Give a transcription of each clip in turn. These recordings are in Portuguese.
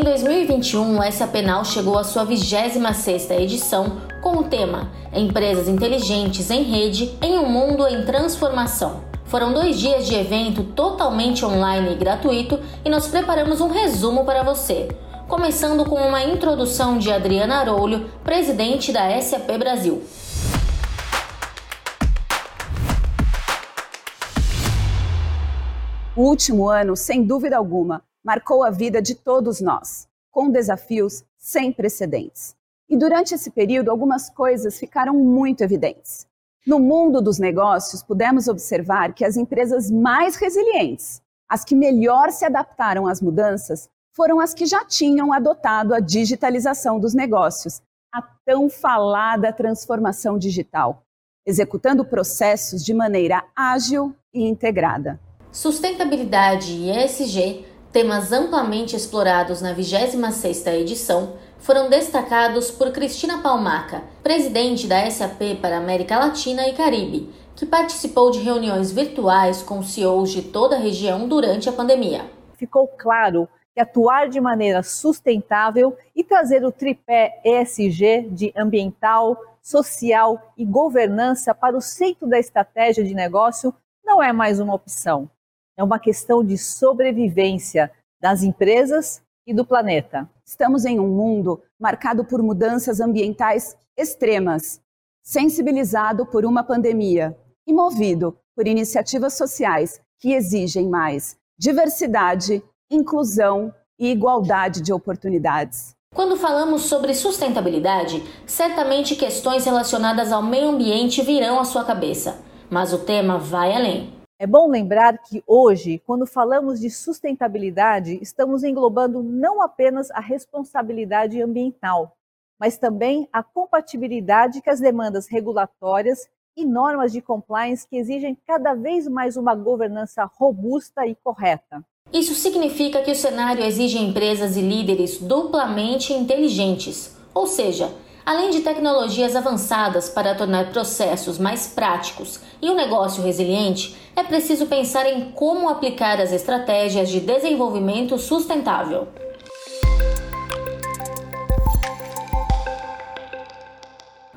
Em 2021, o SAP Now chegou à sua 26ª edição com o tema Empresas Inteligentes em Rede em um Mundo em Transformação. Foram dois dias de evento totalmente online e gratuito e nós preparamos um resumo para você. Começando com uma introdução de Adriana Arolho, presidente da SAP Brasil. O último ano, sem dúvida alguma, marcou a vida de todos nós, com desafios sem precedentes. E durante esse período, algumas coisas ficaram muito evidentes. No mundo dos negócios, pudemos observar que as empresas mais resilientes, as que melhor se adaptaram às mudanças, foram as que já tinham adotado a digitalização dos negócios, a tão falada transformação digital, executando processos de maneira ágil e integrada. Sustentabilidade e ESG, temas amplamente explorados na 26ª edição, foram destacados por Cristina Palmaca, presidente da SAP para América Latina e Caribe, que participou de reuniões virtuais com CEOs de toda a região durante a pandemia. Ficou claro que atuar de maneira sustentável e trazer o tripé ESG de ambiental, social e governança para o centro da estratégia de negócio não é mais uma opção. É uma questão de sobrevivência das empresas e do planeta. Estamos em um mundo marcado por mudanças ambientais extremas, sensibilizado por uma pandemia e movido por iniciativas sociais que exigem mais diversidade, inclusão e igualdade de oportunidades. Quando falamos sobre sustentabilidade, certamente questões relacionadas ao meio ambiente virão à sua cabeça, mas o tema vai além. É bom lembrar que hoje, quando falamos de sustentabilidade, estamos englobando não apenas a responsabilidade ambiental, mas também a compatibilidade com as demandas regulatórias e normas de compliance que exigem cada vez mais uma governança robusta e correta. Isso significa que o cenário exige empresas e líderes duplamente inteligentes, ou seja, Além de tecnologias avançadas para tornar processos mais práticos e um negócio resiliente, é preciso pensar em como aplicar as estratégias de desenvolvimento sustentável.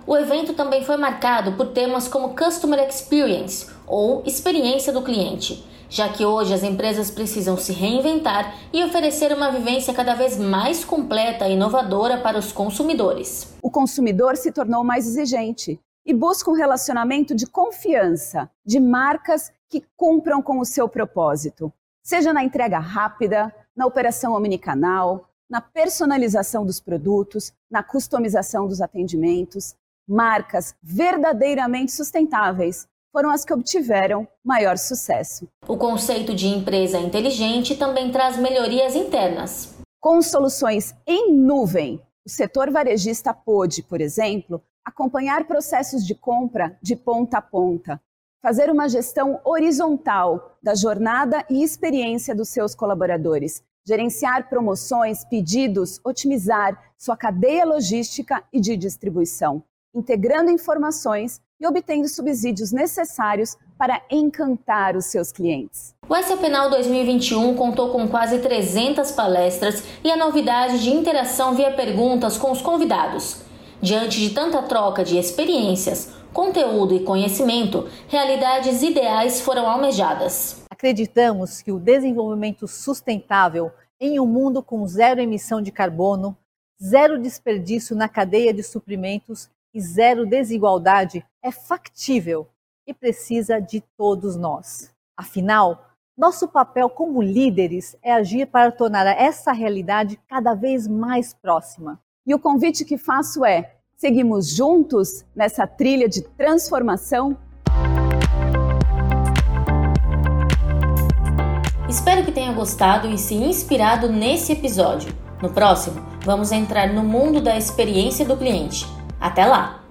O evento também foi marcado por temas como Customer Experience ou experiência do cliente já que hoje as empresas precisam se reinventar e oferecer uma vivência cada vez mais completa e inovadora para os consumidores. O consumidor se tornou mais exigente e busca um relacionamento de confiança, de marcas que cumpram com o seu propósito, seja na entrega rápida, na operação omnicanal, na personalização dos produtos, na customização dos atendimentos, marcas verdadeiramente sustentáveis foram as que obtiveram maior sucesso. O conceito de empresa inteligente também traz melhorias internas. Com soluções em nuvem, o setor varejista pôde, por exemplo, acompanhar processos de compra de ponta a ponta, fazer uma gestão horizontal da jornada e experiência dos seus colaboradores, gerenciar promoções, pedidos, otimizar sua cadeia logística e de distribuição, integrando informações e obtendo subsídios necessários para encantar os seus clientes. O SAPenal 2021 contou com quase 300 palestras e a novidade de interação via perguntas com os convidados. Diante de tanta troca de experiências, conteúdo e conhecimento, realidades ideais foram almejadas. Acreditamos que o desenvolvimento sustentável em um mundo com zero emissão de carbono, zero desperdício na cadeia de suprimentos e zero desigualdade é factível e precisa de todos nós. Afinal, nosso papel como líderes é agir para tornar essa realidade cada vez mais próxima. E o convite que faço é: seguimos juntos nessa trilha de transformação? Espero que tenha gostado e se inspirado nesse episódio. No próximo, vamos entrar no mundo da experiência do cliente. Até lá!